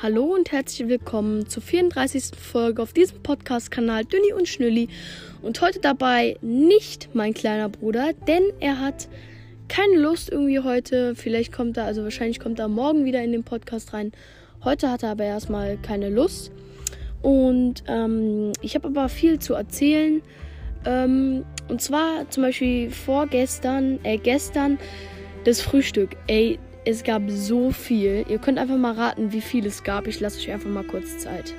Hallo und herzlich willkommen zur 34. Folge auf diesem Podcast-Kanal Dünni und Schnülli. Und heute dabei nicht mein kleiner Bruder, denn er hat keine Lust irgendwie heute. Vielleicht kommt er, also wahrscheinlich kommt er morgen wieder in den Podcast rein. Heute hat er aber erstmal keine Lust. Und ähm, ich habe aber viel zu erzählen. Ähm, und zwar zum Beispiel vorgestern, äh, gestern das Frühstück. Ey, es gab so viel. Ihr könnt einfach mal raten, wie viel es gab. Ich lasse euch einfach mal kurz Zeit.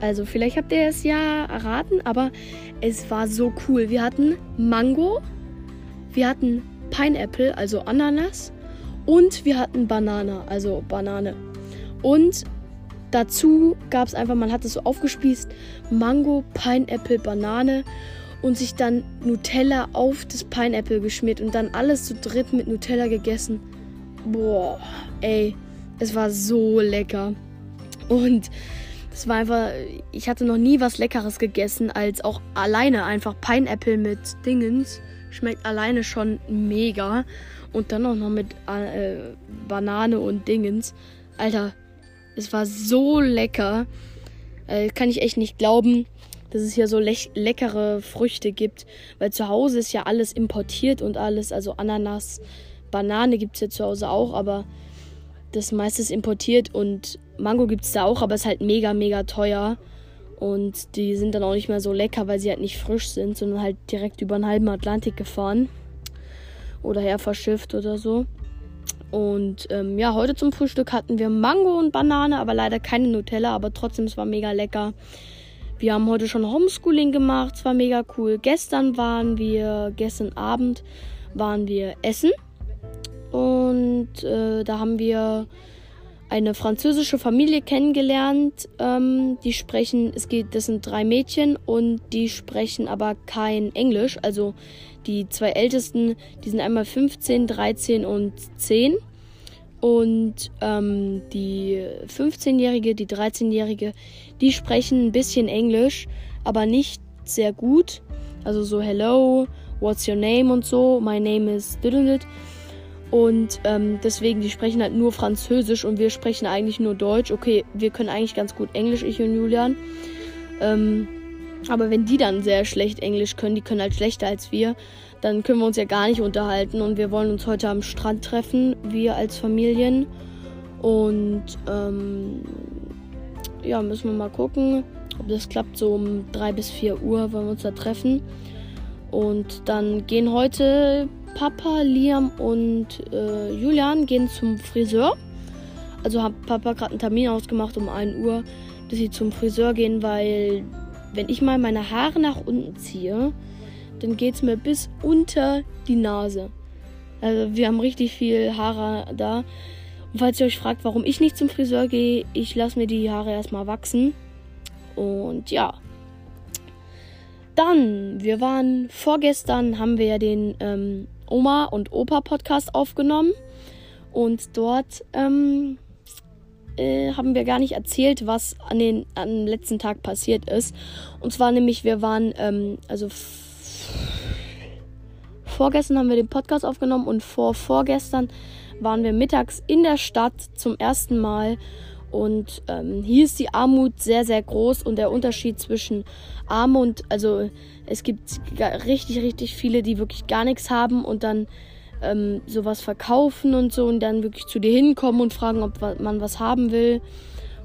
Also vielleicht habt ihr es ja erraten, aber es war so cool. Wir hatten Mango, wir hatten Pineapple, also Ananas, und wir hatten Banane, also Banane. Und dazu gab es einfach, man hat es so aufgespießt, Mango, Pineapple, Banane und sich dann Nutella auf das Pineapple geschmiert und dann alles zu dritt mit Nutella gegessen. Boah, ey, es war so lecker. Und das war einfach, ich hatte noch nie was Leckeres gegessen, als auch alleine einfach Pineapple mit Dingens. Schmeckt alleine schon mega. Und dann auch noch mit äh, Banane und Dingens. Alter, es war so lecker. Äh, kann ich echt nicht glauben dass es hier so le leckere Früchte gibt. Weil zu Hause ist ja alles importiert und alles. Also Ananas, Banane gibt es ja zu Hause auch, aber das meiste ist importiert und Mango gibt es da auch, aber es ist halt mega, mega teuer. Und die sind dann auch nicht mehr so lecker, weil sie halt nicht frisch sind, sondern halt direkt über einen halben Atlantik gefahren. Oder her verschifft oder so. Und ähm, ja, heute zum Frühstück hatten wir Mango und Banane, aber leider keine Nutella, aber trotzdem, es war mega lecker. Wir haben heute schon Homeschooling gemacht, es war mega cool. Gestern waren wir, gestern Abend waren wir essen und äh, da haben wir eine französische Familie kennengelernt. Ähm, die sprechen, es geht, das sind drei Mädchen und die sprechen aber kein Englisch. Also die zwei ältesten, die sind einmal 15, 13 und 10. Und ähm, die 15-Jährige, die 13-Jährige, die sprechen ein bisschen Englisch, aber nicht sehr gut. Also so Hello, what's your name und so. My name is Diddledit. Und ähm, deswegen, die sprechen halt nur Französisch und wir sprechen eigentlich nur Deutsch. Okay, wir können eigentlich ganz gut Englisch, ich und Julian. Ähm, aber wenn die dann sehr schlecht Englisch können, die können halt schlechter als wir, dann können wir uns ja gar nicht unterhalten. Und wir wollen uns heute am Strand treffen, wir als Familien. Und ähm, ja, müssen wir mal gucken, ob das klappt. So um 3 bis 4 Uhr wollen wir uns da treffen. Und dann gehen heute Papa, Liam und äh, Julian gehen zum Friseur. Also hat Papa gerade einen Termin ausgemacht um 1 Uhr, dass sie zum Friseur gehen, weil wenn ich mal meine Haare nach unten ziehe, dann geht es mir bis unter die Nase. Also wir haben richtig viel Haare da. Und falls ihr euch fragt, warum ich nicht zum Friseur gehe, ich lasse mir die Haare erstmal wachsen. Und ja. Dann, wir waren vorgestern, haben wir ja den ähm, Oma und Opa Podcast aufgenommen. Und dort ähm, äh, haben wir gar nicht erzählt, was an den am letzten Tag passiert ist. Und zwar nämlich, wir waren, ähm, also vorgestern haben wir den Podcast aufgenommen und vor vorgestern waren wir mittags in der Stadt zum ersten Mal. Und ähm, hier ist die Armut sehr, sehr groß und der Unterschied zwischen Armut, also es gibt richtig, richtig viele, die wirklich gar nichts haben und dann ähm, sowas verkaufen und so und dann wirklich zu dir hinkommen und fragen, ob man was haben will.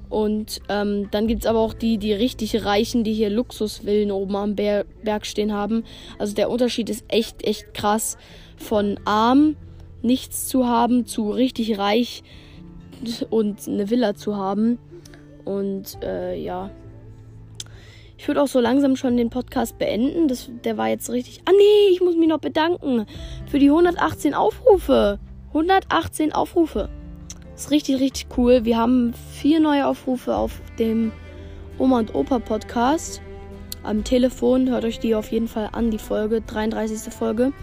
Und ähm, dann gibt es aber auch die, die richtig Reichen, die hier Luxusvillen oben am Ber Berg stehen haben. Also der Unterschied ist echt, echt krass. Von arm, nichts zu haben, zu richtig reich und eine Villa zu haben. Und äh, ja, ich würde auch so langsam schon den Podcast beenden. Das, der war jetzt richtig. Ah nee, ich muss mich noch bedanken für die 118 Aufrufe. 118 Aufrufe. Das ist richtig, richtig cool. Wir haben vier neue Aufrufe auf dem Oma und Opa Podcast. Am Telefon hört euch die auf jeden Fall an, die Folge, 33. Folge.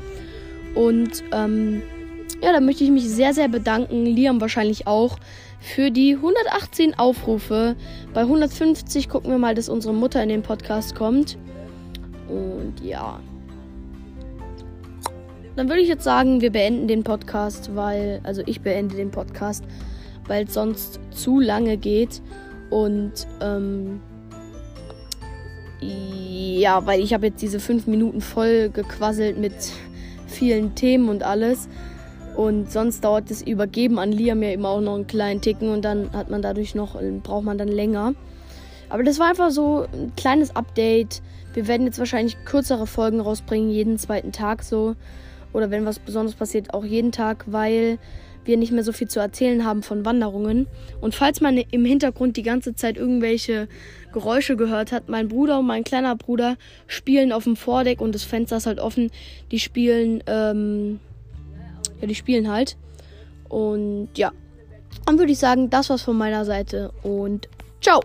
Und ähm, ja, da möchte ich mich sehr, sehr bedanken. Liam wahrscheinlich auch für die 118 Aufrufe. Bei 150 gucken wir mal, dass unsere Mutter in den Podcast kommt. Und ja. dann würde ich jetzt sagen, wir beenden den Podcast, weil, also ich beende den Podcast, weil es sonst zu lange geht. Und ähm, ja, weil ich habe jetzt diese fünf Minuten voll gequasselt mit vielen Themen und alles. Und sonst dauert das Übergeben an Liam ja immer auch noch einen kleinen Ticken und dann hat man dadurch noch, braucht man dann länger. Aber das war einfach so ein kleines Update. Wir werden jetzt wahrscheinlich kürzere Folgen rausbringen, jeden zweiten Tag so. Oder wenn was Besonderes passiert, auch jeden Tag, weil wir nicht mehr so viel zu erzählen haben von Wanderungen. Und falls man im Hintergrund die ganze Zeit irgendwelche Geräusche gehört hat, mein Bruder und mein kleiner Bruder spielen auf dem Vordeck und das Fenster ist halt offen. Die spielen, ähm, ja, die spielen halt. Und ja, dann würde ich sagen, das war's von meiner Seite und ciao!